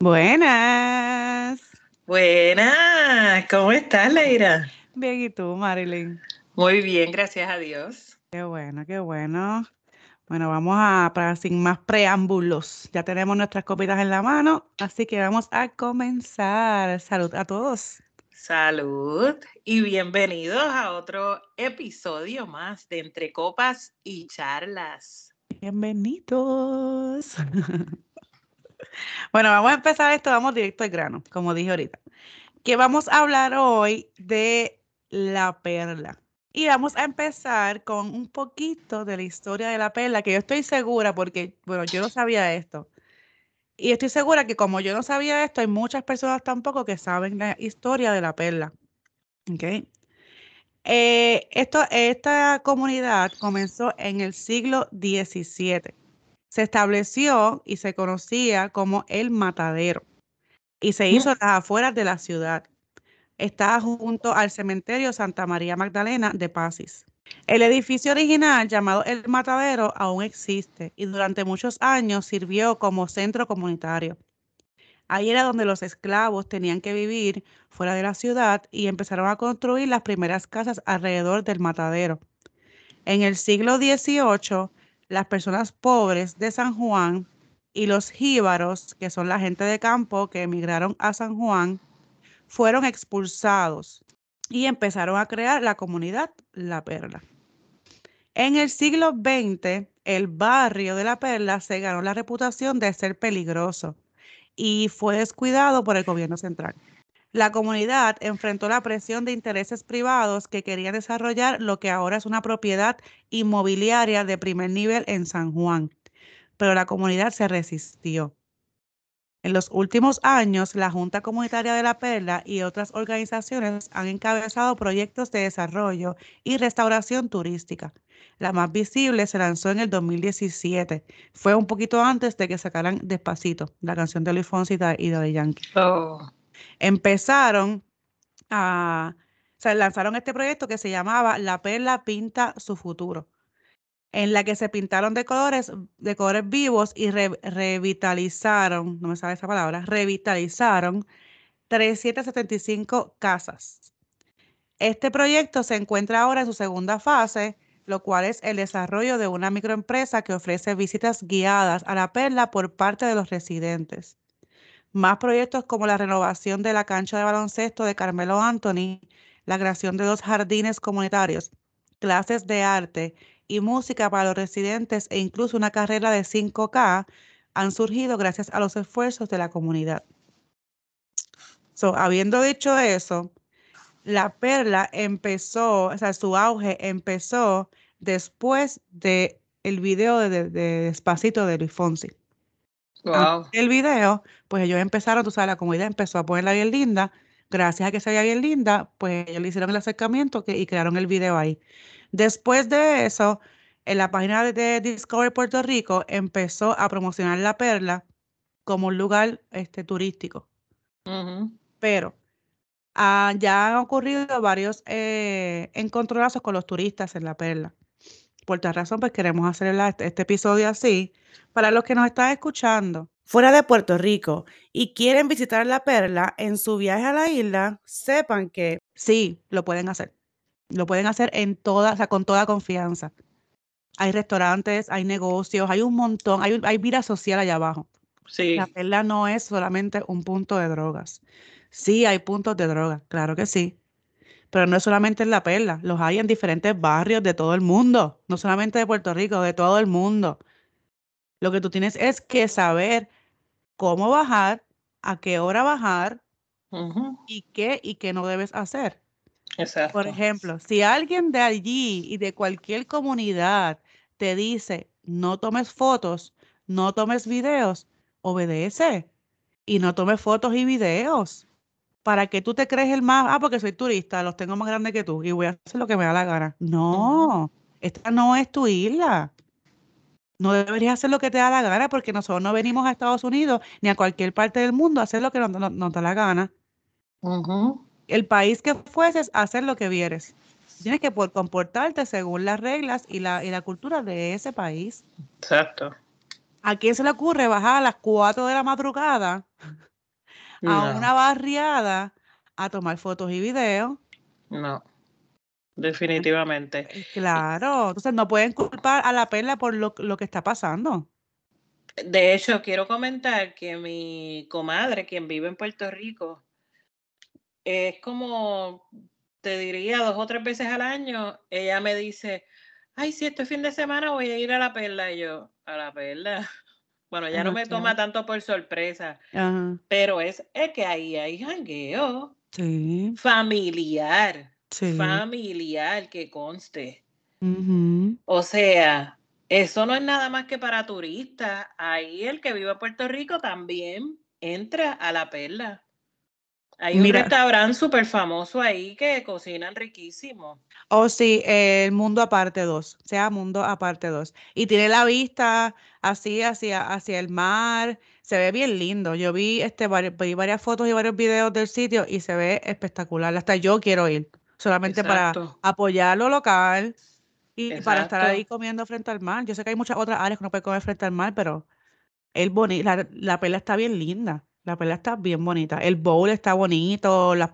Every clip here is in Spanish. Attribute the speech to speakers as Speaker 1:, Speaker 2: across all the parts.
Speaker 1: Buenas.
Speaker 2: Buenas, ¿cómo estás, Leira?
Speaker 1: Bien, ¿y tú, Marilyn?
Speaker 2: Muy bien, gracias a Dios.
Speaker 1: Qué bueno, qué bueno. Bueno, vamos a, para sin más preámbulos, ya tenemos nuestras copitas en la mano, así que vamos a comenzar. Salud a todos.
Speaker 2: Salud y bienvenidos a otro episodio más de Entre Copas y Charlas.
Speaker 1: Bienvenidos. Bueno, vamos a empezar esto, vamos directo al grano, como dije ahorita. Que vamos a hablar hoy de la perla. Y vamos a empezar con un poquito de la historia de la perla, que yo estoy segura, porque, bueno, yo no sabía esto. Y estoy segura que como yo no sabía esto, hay muchas personas tampoco que saben la historia de la perla. ¿Ok? Eh, esto, esta comunidad comenzó en el siglo XVII se estableció y se conocía como el matadero y se hizo a las afueras de la ciudad. Está junto al cementerio Santa María Magdalena de Pasis. El edificio original llamado El Matadero aún existe y durante muchos años sirvió como centro comunitario. Ahí era donde los esclavos tenían que vivir fuera de la ciudad y empezaron a construir las primeras casas alrededor del matadero. En el siglo XVIII, las personas pobres de San Juan y los jíbaros, que son la gente de campo que emigraron a San Juan, fueron expulsados y empezaron a crear la comunidad La Perla. En el siglo XX, el barrio de La Perla se ganó la reputación de ser peligroso y fue descuidado por el gobierno central. La comunidad enfrentó la presión de intereses privados que querían desarrollar lo que ahora es una propiedad inmobiliaria de primer nivel en San Juan, pero la comunidad se resistió. En los últimos años, la Junta Comunitaria de la Perla y otras organizaciones han encabezado proyectos de desarrollo y restauración turística. La más visible se lanzó en el 2017. Fue un poquito antes de que sacaran Despacito, la canción de Luis Fonsi y de Yankee. Oh empezaron a, o lanzaron este proyecto que se llamaba La Perla Pinta Su Futuro, en la que se pintaron de colores, de colores vivos y revitalizaron, no me sabe esa palabra, revitalizaron 375 casas. Este proyecto se encuentra ahora en su segunda fase, lo cual es el desarrollo de una microempresa que ofrece visitas guiadas a la perla por parte de los residentes. Más proyectos como la renovación de la cancha de baloncesto de Carmelo Anthony, la creación de dos jardines comunitarios, clases de arte y música para los residentes e incluso una carrera de 5K han surgido gracias a los esfuerzos de la comunidad. So, habiendo dicho eso, la perla empezó, o sea, su auge empezó después del el video de, Despacito de Luis Fonsi. El video, pues ellos empezaron, tú sabes, la comunidad empezó a ponerla bien linda. Gracias a que se veía bien linda, pues ellos le hicieron el acercamiento y crearon el video ahí. Después de eso, en la página de Discovery Puerto Rico empezó a promocionar La Perla como un lugar este, turístico. Pero ah, ya han ocurrido varios eh, encontronazos con los turistas en La Perla. Por tal razón, pues queremos hacer este, este episodio así. Para los que nos están escuchando fuera de Puerto Rico y quieren visitar La Perla en su viaje a la isla, sepan que sí, lo pueden hacer. Lo pueden hacer en toda, o sea, con toda confianza. Hay restaurantes, hay negocios, hay un montón, hay, hay vida social allá abajo.
Speaker 2: Sí.
Speaker 1: La Perla no es solamente un punto de drogas. Sí, hay puntos de drogas, claro que sí pero no es solamente en La Perla, los hay en diferentes barrios de todo el mundo, no solamente de Puerto Rico, de todo el mundo. Lo que tú tienes es que saber cómo bajar, a qué hora bajar y qué y qué no debes hacer.
Speaker 2: Exacto.
Speaker 1: Por ejemplo, si alguien de allí y de cualquier comunidad te dice no tomes fotos, no tomes videos, obedece y no tomes fotos y videos para que tú te crees el más, ah, porque soy turista, los tengo más grandes que tú y voy a hacer lo que me da la gana. No, esta no es tu isla. no deberías hacer lo que te da la gana porque nosotros no venimos a Estados Unidos ni a cualquier parte del mundo a hacer lo que nos, nos, da la gana. El país que fueses, hacer lo que vieres. Tienes que poder comportarte según las reglas y la, y la cultura de ese país.
Speaker 2: Exacto.
Speaker 1: ¿A quién se le ocurre bajar a las 4 de la madrugada a una barriada a tomar fotos y videos?
Speaker 2: No. Definitivamente.
Speaker 1: Eh, claro, entonces no pueden culpar a la perla por lo, que está pasando.
Speaker 2: De hecho, quiero comentar que mi comadre, quien vive en Puerto Rico, es como, te diría, dos o tres veces al año, ella me dice, ay, si este fin de semana voy a ir a la perla. Y yo, a la perla. Bueno, ya no me toma tanto por sorpresa, pero es, es que ahí hay jangueo sí. familiar familiar que conste. O sea, eso no es nada más que para turistas. Ahí el que vive en Puerto Rico también entra a la perla. Hay un restaurante súper famoso ahí que cocinan riquísimo.
Speaker 1: Oh, sí, el Mundo Aparte 2, sea Mundo Aparte 2. Y tiene la vista así hacia, hacia el mar, se ve bien lindo. Yo vi, este, vi varias fotos y varios videos del sitio y se ve espectacular. Hasta yo quiero ir solamente para apoyar lo local y para estar ahí comiendo frente al mar. Yo sé que hay muchas otras áreas que no puede comer frente al mar, pero el la, la pela está bien linda. La pela está bien bonita. El bowl está bonito, las,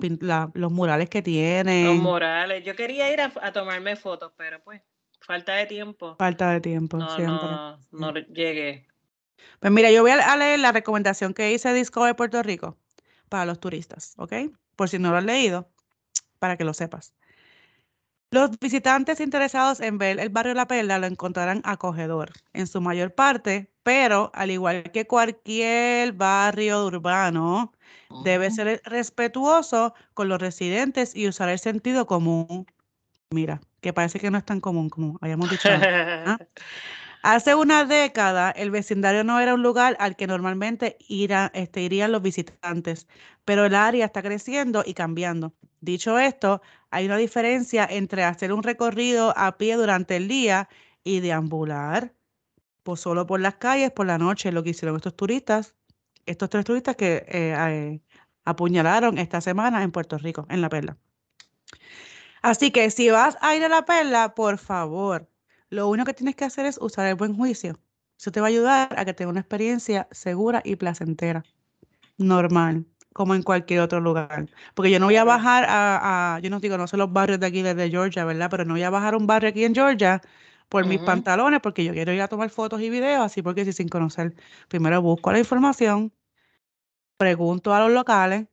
Speaker 1: los murales que tiene.
Speaker 2: Los murales. Yo quería ir a, tomarme fotos, pero pues, falta de tiempo.
Speaker 1: Falta de tiempo,
Speaker 2: no,
Speaker 1: siempre.
Speaker 2: No, no llegué.
Speaker 1: Pues mira, yo voy a leer la recomendación que hice Disco de Puerto Rico para los turistas, ¿ok? Por si no lo han leído para que lo sepas. Los visitantes interesados en ver el barrio La Perla lo encontrarán acogedor en su mayor parte, pero al igual que cualquier barrio urbano, debe ser respetuoso con los residentes y usar el sentido común. Mira, que parece que no es tan común como habíamos dicho. ¿ah? Hace una década, el vecindario no era un lugar al que normalmente este, irían los visitantes, pero el área está creciendo y cambiando. Dicho esto, hay una diferencia entre hacer un recorrido a pie durante el día y deambular pues solo por las calles por la noche, lo que hicieron estos turistas, estos tres turistas que eh, eh, apuñalaron esta semana en Puerto Rico, en La Perla. Así que si vas a ir a La Perla, por favor, lo único que tienes que hacer es usar el buen juicio. Eso te va a ayudar a que tengas una experiencia segura y placentera, normal, como en cualquier otro lugar. Porque yo no voy a bajar a, yo no digo, no sé los barrios de aquí desde Georgia, ¿verdad? Pero no voy a bajar a un barrio aquí en Georgia por mis pantalones, porque yo quiero ir a tomar fotos y videos, así porque si sin conocer, primero busco la información, pregunto a los locales,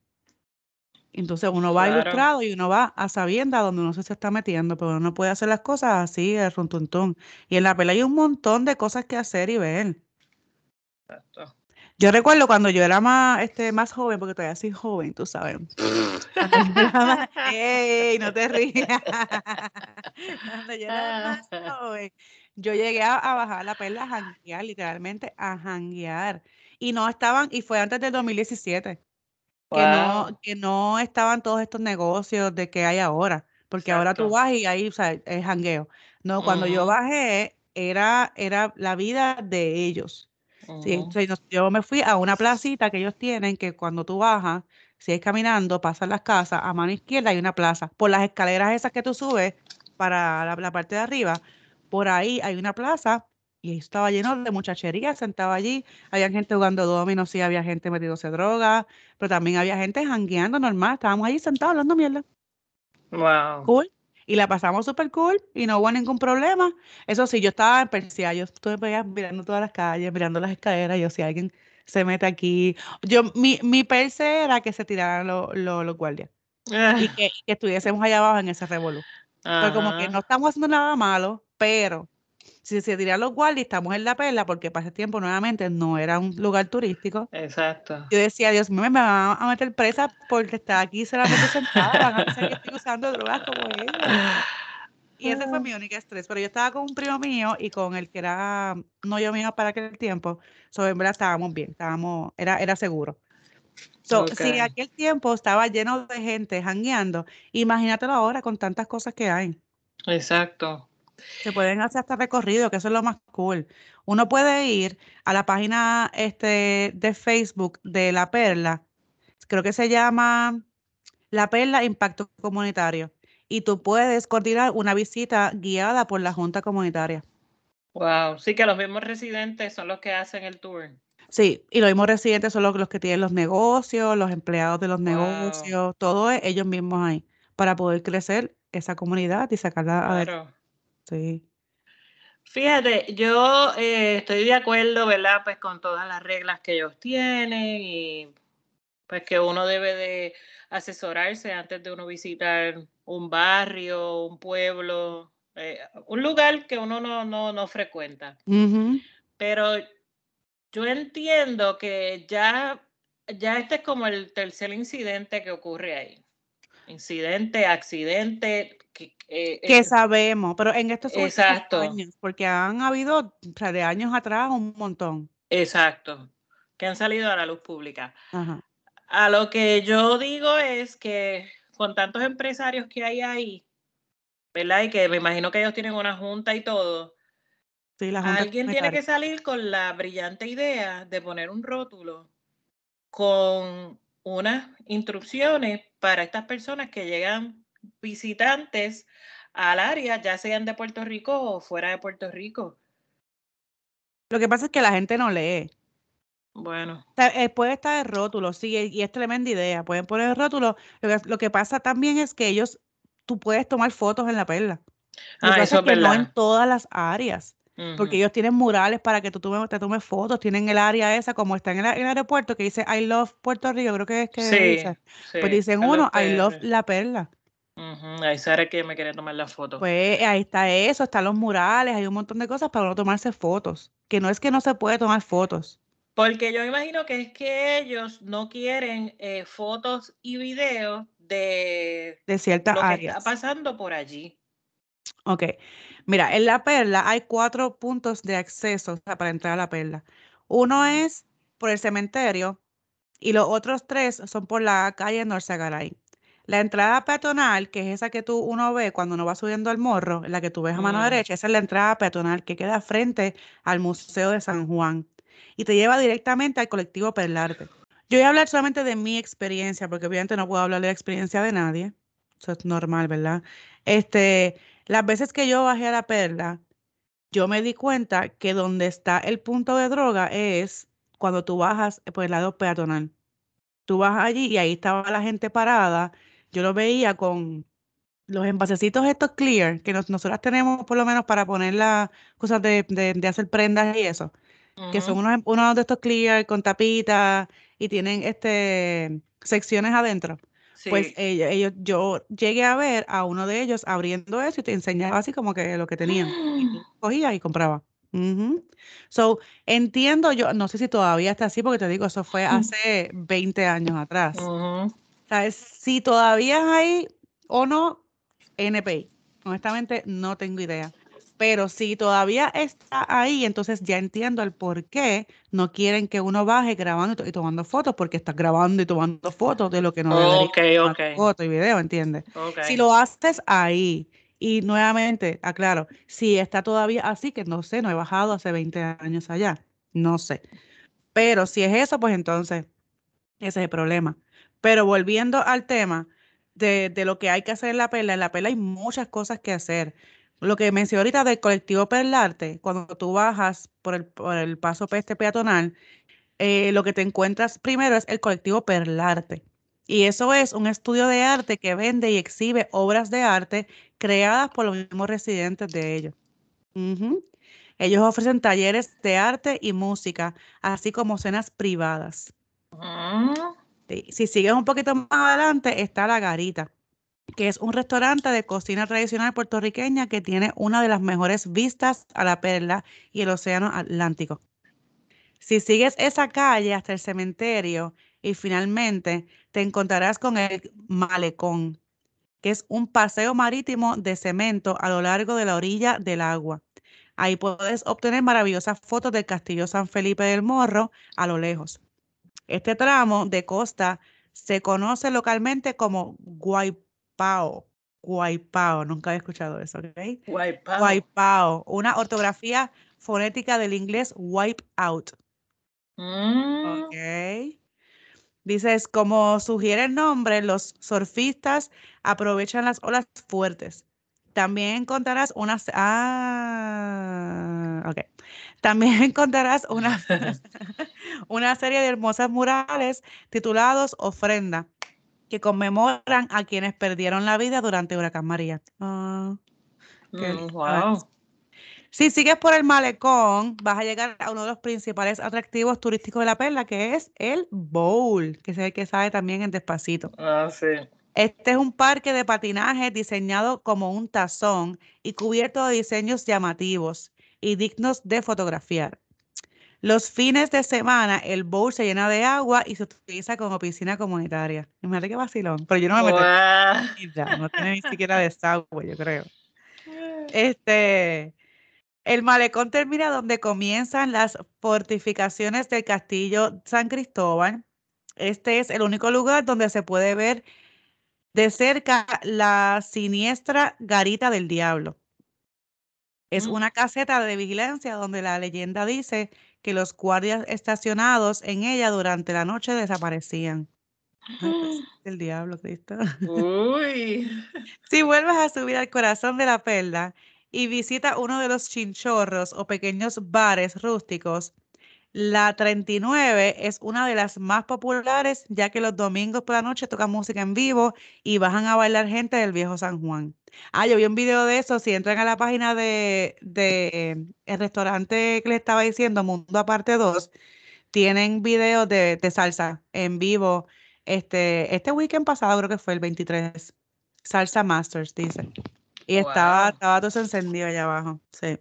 Speaker 1: entonces uno va ilustrado y uno va a sabienda donde uno se está metiendo, pero uno no puede hacer las cosas así, de runtuntún. Y en la pela hay un montón de cosas que hacer y ver. Exacto. Yo recuerdo cuando yo era más, este, más joven, porque todavía soy joven, tú sabes. ¡Ey! No te rías. cuando yo era más joven, yo llegué a, bajar la perla a janguear, literalmente a janguear. Y no estaban, y fue antes del 2017 que, no, que no estaban todos estos negocios de que hay ahora, porque ahora tú vas y ahí o sea, es jangueo. No, cuando yo bajé era, era la vida de ellos. Yo me fui a una placita que ellos tienen que cuando tú bajas, si es caminando, pasas las casas, a mano izquierda hay una plaza. Por las escaleras esas que tú subes para la, la parte de arriba, por ahí hay una plaza y estaba lleno de muchachería, sentaba allí, había gente jugando domino, sí, había gente metiéndose droga, pero también había gente jangueando normal, estábamos allí sentados hablando mierda.
Speaker 2: Wow.
Speaker 1: Cool. Y la pasamos súper cool y no hubo ningún problema. Eso sí, yo estaba en Persia, yo estuve mirando todas las calles, mirando las escaleras, yo si alguien se mete aquí. Yo, mi, mi perse era que se tiraran los guardias y que, estuviésemos allá abajo en ese revolú. Pero como que no estamos haciendo nada malo, pero si se tiran los guardias, estamos en la perla, porque para ese tiempo nuevamente no era un lugar turístico.
Speaker 2: Exacto.
Speaker 1: Yo decía, Dios mío, me van a meter presa porque está aquí solamente sentada, van a pensar que estoy usando drogas como ella. Y ese fue mi único estrés. Pero yo estaba con un primo mío y con el que era no yo mío para aquel tiempo. So, en verdad estábamos bien, estábamos, era, era seguro. So, Si aquel tiempo estaba lleno de gente jangueando, imagínatelo ahora con tantas cosas que hay.
Speaker 2: Exacto.
Speaker 1: Se pueden hacer hasta recorrido, que eso es lo más cool. Uno puede ir a la página este, de Facebook de La Perla, creo que se llama La Perla Impacto Comunitario, y tú puedes coordinar una visita guiada por la Junta Comunitaria.
Speaker 2: Wow, sí que los mismos residentes son los que hacen el tour.
Speaker 1: Sí, y los mismos residentes son los, que tienen los negocios, los empleados de los negocios, todo ellos mismos ahí, para poder crecer esa comunidad y sacarla
Speaker 2: Claro.
Speaker 1: Sí.
Speaker 2: Fíjate, yo eh, estoy de acuerdo, ¿verdad? Pues con todas las reglas que ellos tienen y pues que uno debe de asesorarse antes de uno visitar un barrio, un pueblo, eh, un lugar que uno no, no, no frecuenta. Pero yo entiendo que ya, ya este es como el tercer incidente que ocurre ahí. Incidente, accidente, que,
Speaker 1: eh, que sabemos, pero en estos exacto. años, porque han habido, o sea, de años atrás un montón.
Speaker 2: Exacto, que han salido a la luz pública. A lo que yo digo es que con tantos empresarios que hay ahí, ¿verdad? Y que me imagino que ellos tienen una junta y todo, Alguien tiene que salir con la brillante idea de poner un rótulo con unas instrucciones para estas personas que llegan visitantes al área, ya sean de Puerto Rico o fuera de Puerto Rico.
Speaker 1: Lo que pasa es que la gente no lee.
Speaker 2: Bueno.
Speaker 1: Eh, puede estar el rótulo, sí, y es tremenda idea. Pueden poner el rótulo. Lo que, pasa también es que ellos, tú puedes tomar fotos en la perla.
Speaker 2: ah, eso es, No
Speaker 1: en todas las áreas porque ellos tienen murales para que tú te tomes fotos, tienen el área esa, como está en el, aeropuerto, que dice I love Puerto Rico, creo que es que dice. pues dicen uno, I love La Perla.
Speaker 2: Ahí sabe que me quiere tomar la foto.
Speaker 1: Pues ahí está eso, están los murales, hay un montón de cosas para uno tomarse fotos, que no es que no se puede tomar fotos.
Speaker 2: Porque yo imagino que es que ellos no quieren eh, fotos y videos de,
Speaker 1: de ciertas
Speaker 2: lo
Speaker 1: que
Speaker 2: está pasando por allí.
Speaker 1: Ok. Mira, en la perla hay cuatro puntos de acceso para entrar a la perla. Uno es por el cementerio y los otros tres son por la calle Norzagaray. La entrada peatonal, que es esa que tú uno ve cuando uno va subiendo al morro, la que tú ves a mano derecha, esa es la entrada peatonal que queda frente al Museo de San Juan y te lleva directamente al colectivo Perlarte. Yo voy a hablar solamente de mi experiencia, porque obviamente no puedo hablar de la experiencia de nadie. Eso es normal, ¿verdad? Este, las veces que yo bajé a la perla, yo me di cuenta que donde está el punto de droga es cuando tú bajas por el lado peatonal. Tú vas allí y ahí estaba la gente parada. Yo lo veía con los envasecitos estos clear, que nosotros tenemos por lo menos para poner las cosas de, hacer prendas y eso, que son unos, unos de estos clear con tapitas y tienen este secciones adentro. Pues ellos, yo llegué a ver a uno de ellos abriendo eso y te enseñaba así como que lo que tenían. Y cogía y compraba. So, entiendo yo, no sé si todavía está así, porque te digo, eso fue hace 20 años atrás. ¿Sabes? Si todavía hay o no, NPI. Honestamente, no tengo idea. Pero si todavía está ahí, entonces ya entiendo el por qué no quieren que uno baje grabando y, tomando fotos, porque estás grabando y tomando fotos de lo que no
Speaker 2: debería
Speaker 1: okay, foto y video, ¿entiendes? Si lo haces ahí, y nuevamente, aclaro, si está todavía así, que no sé, no he bajado hace 20 años allá, no sé. Pero si es eso, pues entonces, ese es el problema. Pero volviendo al tema de, de lo que hay que hacer en la pela, en la pela hay muchas cosas que hacer lo que mencioné ahorita del colectivo Perlarte, cuando tú bajas por el, por el paso peste peatonal, eh, lo que te encuentras primero es el colectivo Perlarte. Y eso es un estudio de arte que vende y exhibe obras de arte creadas por los mismos residentes de ellos. Ellos ofrecen talleres de arte y música, así como cenas privadas.
Speaker 2: Ah.
Speaker 1: Si sigues un poquito más adelante, está la garita que es un restaurante de cocina tradicional puertorriqueña que tiene una de las mejores vistas a la perla y el océano Atlántico. Si sigues esa calle hasta el cementerio y finalmente te encontrarás con el malecón, que es un paseo marítimo de cemento a lo largo de la orilla del agua. Ahí puedes obtener maravillosas fotos del castillo San Felipe del Morro a lo lejos. Este tramo de costa se conoce localmente como Guay Pao Guaypao. Nunca había escuchado eso, ¿ok?
Speaker 2: Guaypao.
Speaker 1: Una ortografía fonética del inglés wipe out.
Speaker 2: Mm,
Speaker 1: Ok. Dices, como sugiere el nombre, los surfistas aprovechan las olas fuertes. También encontrarás unas... Ah, ok. También encontrarás una, una serie de hermosas murales titulados Ofrenda, que conmemoran a quienes perdieron la vida durante Huracán María. Qué
Speaker 2: mm, wow.
Speaker 1: Si sigues por el malecón, vas a llegar a uno de los principales atractivos turísticos de la perla, que es el Bowl, que es el que sale también en Despacito.
Speaker 2: Ah, sí.
Speaker 1: Este es un parque de patinaje diseñado como un tazón y cubierto de diseños llamativos y dignos de fotografiar. Los fines de semana, el bowl se llena de agua y se utiliza como piscina comunitaria. Imagínate qué vacilón, pero yo no me meto
Speaker 2: Guau.
Speaker 1: no tiene ni siquiera desagüe, yo creo. Este, el malecón termina donde comienzan las fortificaciones del castillo San Cristóbal. Este es el único lugar donde se puede ver de cerca la siniestra garita del diablo. Es
Speaker 2: Mm.
Speaker 1: una caseta de vigilancia donde la leyenda dice que los guardias estacionados en ella durante la noche desaparecían. Pues, el diablo, Cristo.
Speaker 2: Uy.
Speaker 1: Si vuelves a subir al corazón de la perla y visita uno de los chinchorros o pequeños bares rústicos, la 39 es una de las más populares ya que los domingos por la noche tocan música en vivo y bajan a bailar gente del viejo San Juan. Ah, yo vi un video de eso, si entran a la página de, de el restaurante que les estaba diciendo, Mundo Aparte 2, tienen videos de, de salsa en vivo. Este, este weekend pasado creo que fue el 23. Salsa Masters, dice. Y estaba,
Speaker 2: Wow.
Speaker 1: estaba todo encendido allá abajo. Sí.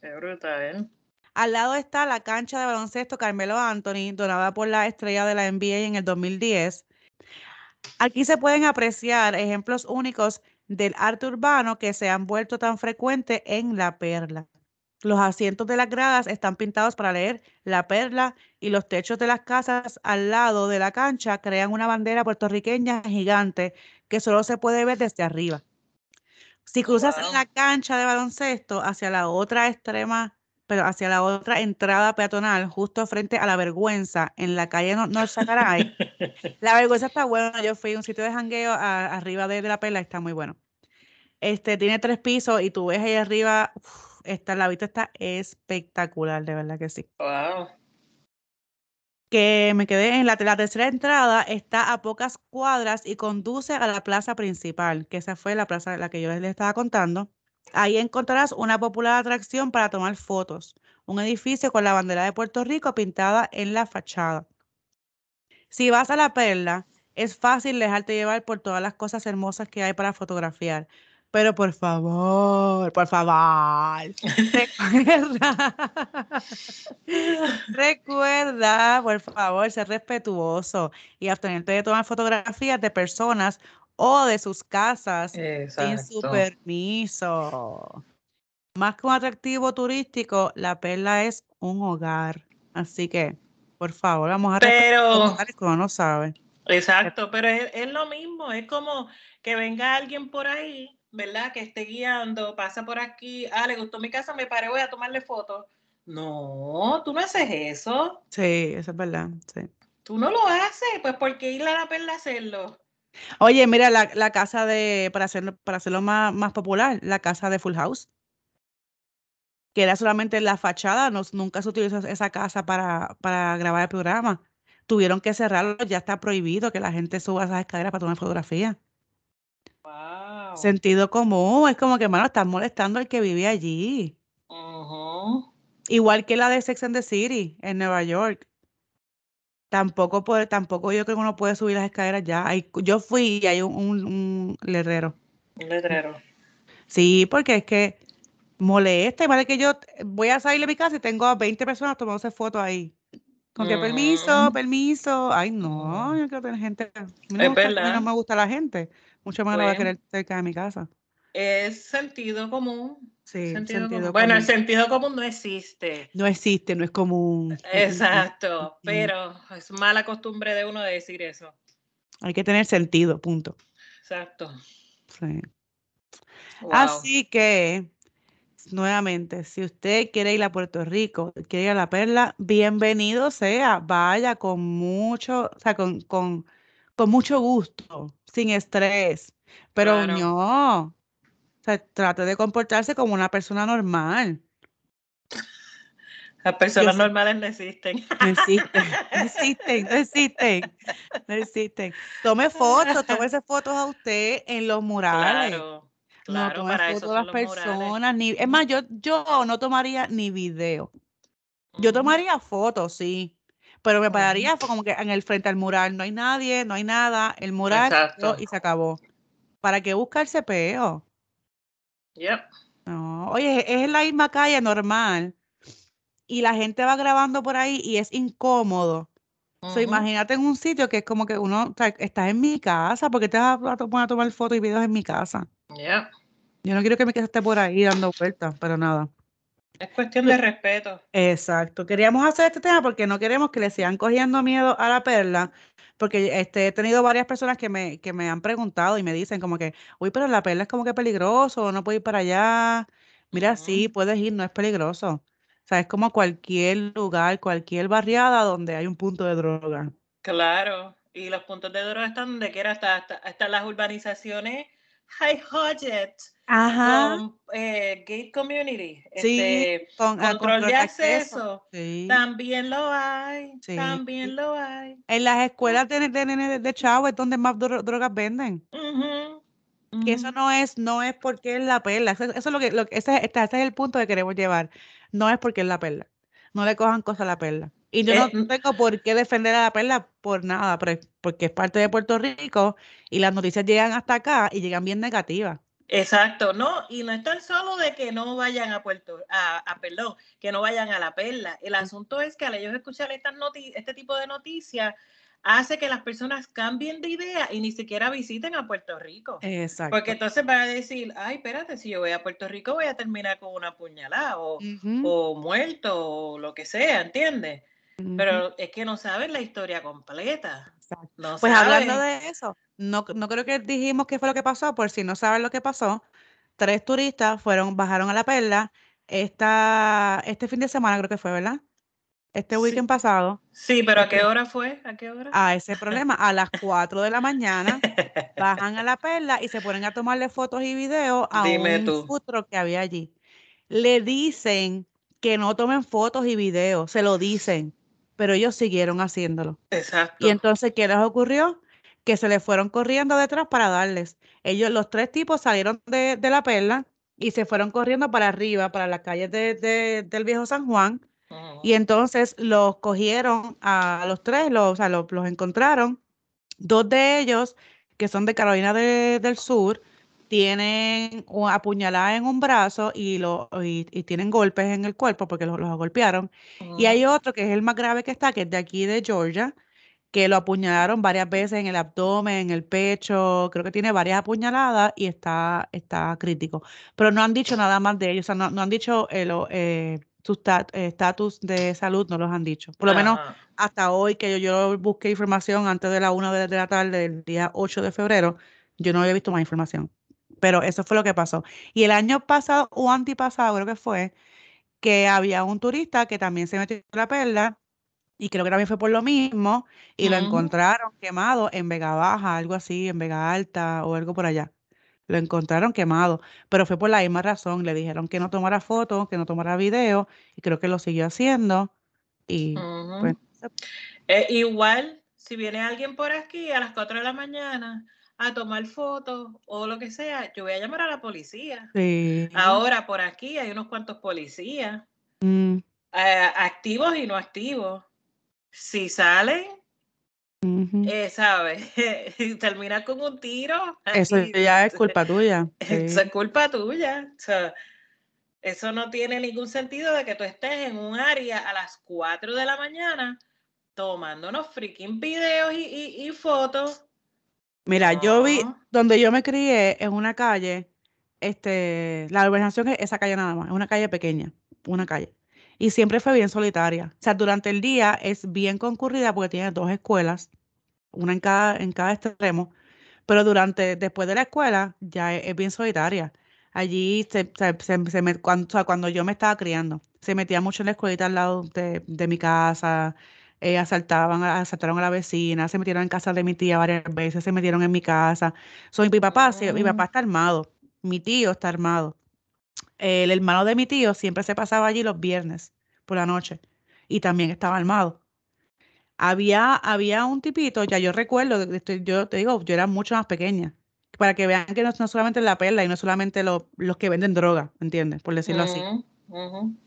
Speaker 2: Qué brutal.
Speaker 1: Al lado está la cancha de baloncesto Carmelo Anthony, donada por la estrella de la NBA en el 2010. Aquí se pueden apreciar ejemplos únicos del arte urbano que se han vuelto tan frecuentes en La Perla. Los asientos de las gradas están pintados para leer La Perla y los techos de las casas al lado de la cancha crean una bandera puertorriqueña gigante que solo se puede ver desde arriba. Si cruzas
Speaker 2: Wow.
Speaker 1: la cancha de baloncesto hacia la otra extrema, pero hacia la otra entrada peatonal, justo frente a la vergüenza en la calle Nor- North Sacaray, la vergüenza está buena. Yo fui a un sitio de jangueo a- arriba de, de la perla, y está muy bueno. Este tiene tres pisos y tú ves ahí arriba, uf, está, la vista está espectacular, de verdad que sí.
Speaker 2: Wow.
Speaker 1: Que me quedé en la, la tercera entrada, está a pocas cuadras y conduce a la plaza principal, que esa fue la plaza de la que yo les estaba contando. Ahí encontrarás una popular atracción para tomar fotos, un edificio con la bandera de Puerto Rico pintada en la fachada. Si vas a la perla, es fácil dejarte llevar por todas las cosas hermosas que hay para fotografiar. Pero por favor, por favor, recuerda, recuerda, por favor, ser respetuoso y abstenerte de tomar fotografías de personas o de sus casas sin su permiso. Más que un atractivo turístico, la perla es un hogar. Así que, por favor, vamos a
Speaker 2: Pero,
Speaker 1: que uno no sabe.
Speaker 2: exacto, pero es, es lo mismo, es como que venga alguien por ahí, ¿verdad? Que esté guiando, pasa por aquí, ah, le gustó mi casa, me paré, voy a tomarle fotos. No, tú no haces eso,
Speaker 1: Sí, eso es verdad. sí.
Speaker 2: tú no lo haces, pues ¿por qué ir a la perla a hacerlo?
Speaker 1: Oye, mira la, la casa de, para hacerlo, para hacerlo más, más popular, la casa de Full House, que era solamente la fachada, no, nunca se utilizó esa casa para, para grabar el programa. Tuvieron que cerrarlo, ya está prohibido que la gente suba esas escaleras para tomar fotografías.
Speaker 2: Wow.
Speaker 1: Sentido común, es como que, hermano, están molestando al que vive allí. Igual que la de Sex and the City en Nueva York. Tampoco puede, tampoco yo creo que uno puede subir las escaleras ya. Hay- yo fui y hay un, un, un letrero.
Speaker 2: Un letrero.
Speaker 1: Sí, porque es que molesta. Igual que yo voy a salir de mi casa y tengo a 20 personas tomándose fotos ahí. Con que permiso, permiso. Ay, no,
Speaker 2: Ujú.
Speaker 1: yo quiero tener gente. A mí no,
Speaker 2: Es
Speaker 1: me gusta, a mí no
Speaker 2: verdad.
Speaker 1: me gusta la gente. Mucho menos la voy a
Speaker 2: Bueno.
Speaker 1: querer cerca de mi casa.
Speaker 2: Es sentido común.
Speaker 1: Sí,
Speaker 2: Sentido común.
Speaker 1: sentido
Speaker 2: Bueno, el
Speaker 1: común.
Speaker 2: sentido común no existe.
Speaker 1: No existe, no es común.
Speaker 2: Exacto, pero es mala costumbre de uno decir eso.
Speaker 1: Hay que tener sentido, punto.
Speaker 2: Exacto.
Speaker 1: Sí. Así que, nuevamente, si usted quiere ir a Puerto Rico, quiere ir a La Perla, bienvenido sea, vaya con mucho, o sea, con, con, con mucho gusto, sin estrés, pero no, sea, trate de comportarse como una persona normal.
Speaker 2: Las personas normales no existen.
Speaker 1: No existen, no existen, no existen, no existen. Tome fotos, tómese fotos a usted en los murales.
Speaker 2: Claro, claro, no tome fotos
Speaker 1: a las personas, ni, es más, yo, yo no tomaría ni video. Yo tomaría fotos, sí, pero me pararía como que en el frente al mural no hay nadie, no hay nada, el mural y se acabó. ¿Para qué buscarse peo?
Speaker 2: Yep.
Speaker 1: No, oye, es la misma calle normal y la gente va grabando por ahí y es incómodo. imagínate en un sitio que es como que uno, o estás en mi casa, porque te vas a, poner a tomar fotos y videos en mi casa? Yo no quiero que mi casa esté por ahí dando vueltas, pero nada.
Speaker 2: Es cuestión de respeto.
Speaker 1: Exacto. Queríamos hacer este tema porque no queremos que le sigan cogiendo miedo a la perla, porque este, he tenido varias personas que me, que me han preguntado y me dicen como que, uy, pero la perla es como que peligroso, no puedo ir para allá. Mira, sí, puedes ir, no es peligroso. O sea, es como cualquier lugar, cualquier barriada donde hay un punto de droga.
Speaker 2: Claro, y los puntos de droga están donde quiera, hasta, hasta, las urbanizaciones High Hodget, con eh, Gate Community, sí, este, con, ah, control de acceso, también lo hay, también lo hay.
Speaker 1: En las escuelas de, de, de, Chavo es donde más drogas venden. Que eso no es, no es porque es la perla, eso, es lo que, lo, ese, ese es el punto que queremos llevar. No es porque es la perla. No le cojan cosas a la perla. Y yo no eh, tengo por qué defender a la perla por nada, porque es parte de Puerto Rico y las noticias llegan hasta acá y llegan bien negativas.
Speaker 2: Exacto, no, y no es tan solo de que no vayan a Puerto, a, a perdón, que no vayan a la perla. El asunto es que al ellos escuchar estas este tipo de noticias, hace que las personas cambien de idea y ni siquiera visiten a Puerto Rico.
Speaker 1: Exacto.
Speaker 2: Porque entonces van a decir, ay, espérate, si yo voy a Puerto Rico voy a terminar con una puñalada o, o muerto o lo que sea, ¿entiendes? Pero es que no saben la historia completa.
Speaker 1: pues hablando de eso, no, no creo que dijimos qué fue lo que pasó, por si no saben lo que pasó, tres turistas fueron, bajaron a la perla esta, este fin de semana creo que fue, ¿verdad? este weekend pasado.
Speaker 2: Sí, pero ¿a qué hora fue? ¿A qué hora?
Speaker 1: A ese problema, a las 4 de la mañana bajan a la perla y se ponen a tomarle fotos y videos a un futuro que había allí. Le dicen que no tomen fotos y videos, se lo dicen, pero ellos siguieron haciéndolo.
Speaker 2: Exacto.
Speaker 1: Y entonces, ¿qué les ocurrió? Que se les fueron corriendo detrás para darles. Ellos, los tres tipos salieron de, la perla y se fueron corriendo para arriba, para las calles del viejo San Juan y entonces los cogieron a los tres, los, o sea, los, encontraron. Dos de ellos, que son de Carolina del Sur, tienen apuñalada en un brazo y, lo, y, tienen golpes en el cuerpo porque los, los golpearon. Y hay otro que es el más grave que está, que es de aquí de Georgia, que lo apuñalaron varias veces en el abdomen, en el pecho, creo que tiene varias apuñaladas y está, está crítico. Pero no han dicho nada más de ellos, o sea, no, han dicho el, eh, su estatus de salud no los han dicho. Por lo menos hasta hoy que yo, yo busqué información antes de la 1 de, la tarde del día 8 de febrero, yo no había visto más información. Pero eso fue lo que pasó. Y el año pasado o antipasado creo que fue que había un turista que también se metió en la perla y creo que también fue por lo mismo y lo encontraron quemado en Vega Baja, algo así, en Vega Alta o algo por allá. Lo encontraron quemado, pero fue por la misma razón. Le dijeron que no tomara fotos, que no tomara video, y creo que lo siguió haciendo. Y pues,
Speaker 2: eh, igual, si viene alguien por aquí a las 4 de la mañana a tomar fotos o lo que sea, yo voy a llamar a la policía. Ahora por aquí hay unos cuantos policías, mm. eh, activos y no activos. Si salen, eh, ¿Sabes? Termina con un tiro.
Speaker 1: Eso ya es culpa tuya.
Speaker 2: Eso es culpa tuya. eso no tiene ningún sentido de que tú estés en un área a las 4 de la mañana tomándonos freaking videos y, fotos.
Speaker 1: Mira, yo vi donde yo me crié en una calle, este, la urbanización es esa calle nada más, es una calle pequeña, una calle. Y siempre fue bien solitaria. O sea, durante el día es bien concurrida porque tiene dos escuelas, una en cada, en cada extremo, Pero durante, después de la escuela, ya es, bien solitaria. Allí, se, se, me, cuando, cuando yo me estaba criando, se metía mucho en la escuelita al lado de, de mi casa, eh, asaltaban, asaltaron a la vecina, se metieron en casa de mi tía varias veces, se metieron en mi casa. Soy mi papá, mi papá mm. está armado, mi tío está armado. El hermano de mi tío siempre se pasaba allí los viernes por la noche y también estaba armado. Había, había un tipito, ya yo recuerdo, yo te digo, yo era mucho más pequeña, para que vean que no, no solamente la perla y no solamente los que venden droga, ¿entiendes? Por decirlo así.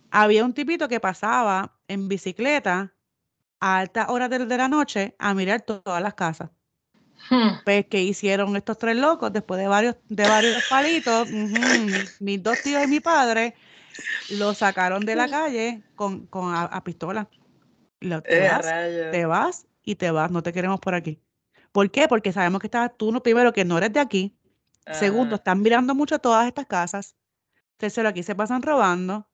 Speaker 1: Había un tipito que pasaba en bicicleta a altas horas de, la noche a mirar todas las casas. Hmm. Pues, ¿qué hicieron estos tres locos después de varios, de varios palitos? mis, dos tíos y mi padre lo sacaron de la calle con, con a, pistola. te, vas, te, vas, y te vas, no te queremos por aquí. ¿Por qué? Porque sabemos que estás tú, no, primero, que no eres de aquí. Segundo, están mirando mucho todas estas casas. Tercero, aquí se pasan robando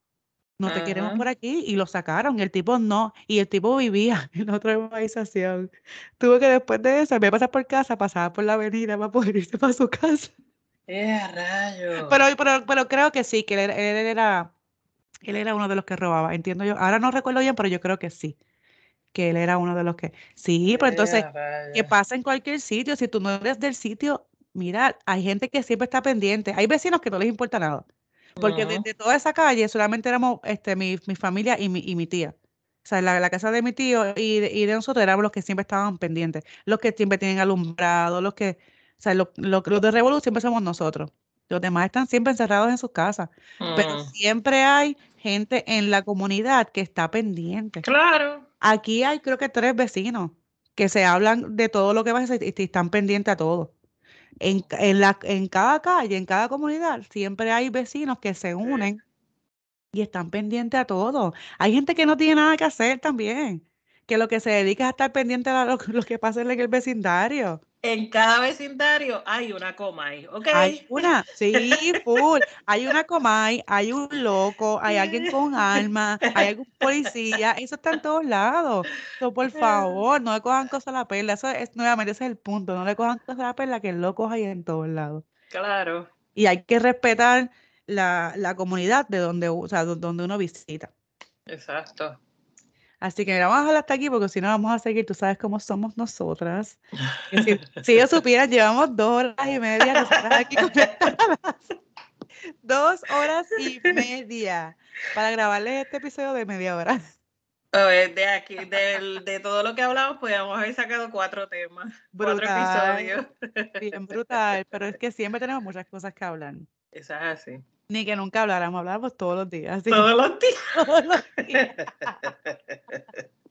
Speaker 1: no te queremos por aquí y lo sacaron. El tipo no, y el tipo vivía en otra urbanización. Tuvo que después de eso, me pasar por casa, pasaba por la avenida para poder irse para su casa.
Speaker 2: ¡Eh, rayo!
Speaker 1: Pero, pero, pero creo que sí, que él, era, él era uno de los que robaba, entiendo yo. Ahora no recuerdo bien, pero yo creo que sí. Que él era uno de los que. Sí, pero entonces, ¿qué pasa en cualquier sitio? Si tú no eres del sitio, mira, hay gente que siempre está pendiente. Hay vecinos que no les importa nada. Porque de, toda esa calle solamente éramos este, mi, mi familia y mi, y mi tía. O sea, la, la casa de mi tío y de, y de nosotros éramos los que siempre estaban pendientes, los que siempre tienen alumbrado, los que, o sea, los de Revolución siempre somos nosotros. Los demás están siempre encerrados en sus casas. Pero mm. siempre hay gente en la comunidad que está pendiente.
Speaker 2: Claro.
Speaker 1: Aquí hay creo que tres vecinos que se hablan de todo lo que va a ser y están pendientes a todo en, en, la, en cada calle, en cada comunidad, siempre hay vecinos que se unen y están pendientes a todo. Hay gente que no tiene nada que hacer también, que lo que se dedica es a estar pendiente a lo, lo que pasa en el vecindario
Speaker 2: en cada vecindario hay una comay, ¿ok?
Speaker 1: Hay una, sí, full. Hay una comay, hay un loco, hay alguien con alma, hay algún policía, eso está en todos lados. So, por favor, no le cojan cosas a la perla. Eso es, nuevamente, ese es el punto. No le cojan cosas a la perla, que el loco hay en todos lados.
Speaker 2: Claro.
Speaker 1: Y hay que respetar la, la comunidad de donde, o sea, donde uno visita.
Speaker 2: Exacto.
Speaker 1: Así que vamos a dejar hasta aquí porque si no vamos a seguir, tú sabes cómo somos nosotras. Si, si, ellos supieran, llevamos dos horas y media nosotras aquí conectadas. Dos horas y media para grabarles este episodio de media hora.
Speaker 2: de aquí, de, de, todo lo que hablamos, podríamos haber sacado cuatro temas, cuatro episodios.
Speaker 1: Bien brutal, pero es que siempre tenemos muchas cosas que hablar.
Speaker 2: Es así.
Speaker 1: Ni que nunca habláramos, hablamos todos los días.
Speaker 2: Todos los días. Todos los días.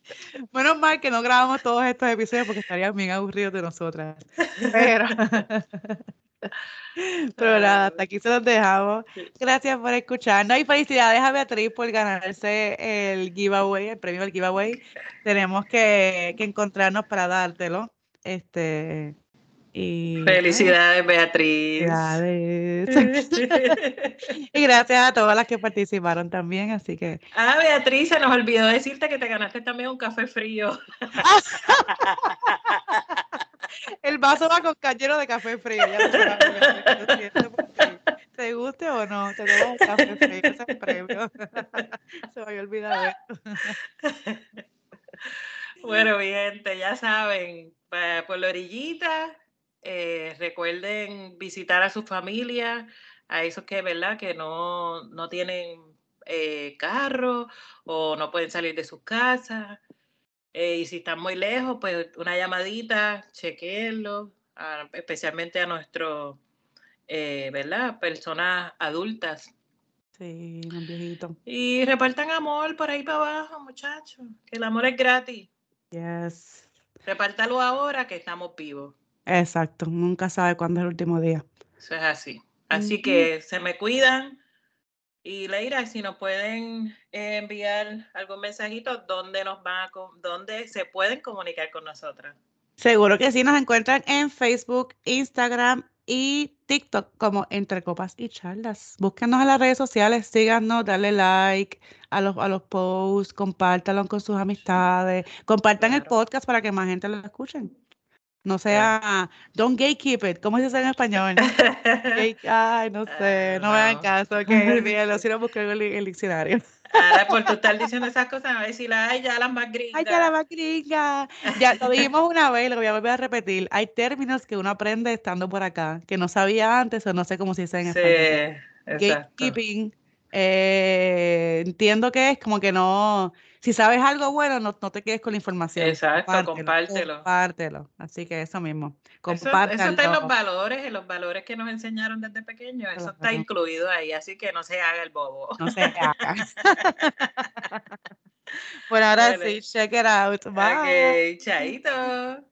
Speaker 1: Menos mal que no grabamos todos estos episodios porque estarían bien aburridos de nosotras. Pero, pero nada, hasta aquí se los dejamos. Gracias por escucharnos y felicidades a Beatriz por ganarse el giveaway, el premio del giveaway. Tenemos que, que encontrarnos para dártelo. Este,
Speaker 2: Felicidades, Beatriz.
Speaker 1: y gracias a todas las que participaron también, así que.
Speaker 2: Ah, Beatriz, se nos olvidó decirte que te ganaste también un café frío.
Speaker 1: El vaso va con cayero de café frío. ¿Te guste o no? Te tomas un café frío, ese es premio. Se me había olvidado
Speaker 2: Bueno, bien, ya saben, por la orillita, eh, recuerden visitar a su familia, a esos que, ¿verdad? Que no, no tienen eh, carro o no pueden salir de sus casas. Eh, y si están muy lejos, pues una llamadita, chequenlo, especialmente a nuestros, ¿verdad? Personas adultas.
Speaker 1: Sí, un viejito.
Speaker 2: Y repartan amor por ahí para abajo, muchachos, que el amor es gratis.
Speaker 1: Yes.
Speaker 2: Repártalo ahora que estamos vivos.
Speaker 1: Exacto, nunca sabe cuándo es el último día.
Speaker 2: Eso es así. Así que se me cuidan. Y Leira, si nos pueden enviar algún mensajito, ¿dónde nos van a, dónde se pueden comunicar con nosotras?
Speaker 1: Seguro que sí, nos encuentran en Facebook, Instagram y TikTok como Entre Copas y Charlas. Búsquenos en las redes sociales, síganos, dale like a los, a los posts, compártanlo con sus amistades, compartan el podcast para que más gente lo escuchen. No sea, don't gatekeep it. ¿Cómo se dice en español? ay, no sé, no, me hagan caso, que bien, lo quiero buscar en el, diccionario.
Speaker 2: Ahora, por tú estar diciendo esas cosas, me va a decir, ay, ya las más gringas.
Speaker 1: Ay, ya las más gringas. Ya lo dijimos una vez, lo voy a volver a repetir. Hay términos que uno aprende estando por acá, que no sabía antes o no sé cómo se dice en español. Sí, Gatekeeping, eh, entiendo que es como que no, si sabes algo bueno, no, no te quedes con la información.
Speaker 2: Exacto, compártelo.
Speaker 1: Compártelo. Así que eso mismo.
Speaker 2: Compártelo. Eso, está en los valores, en los valores que nos enseñaron desde pequeños. Eso está incluido ahí, así que no se haga el bobo.
Speaker 1: No se haga. bueno, ahora sí, check it out. Bye.
Speaker 2: Ok, chaito.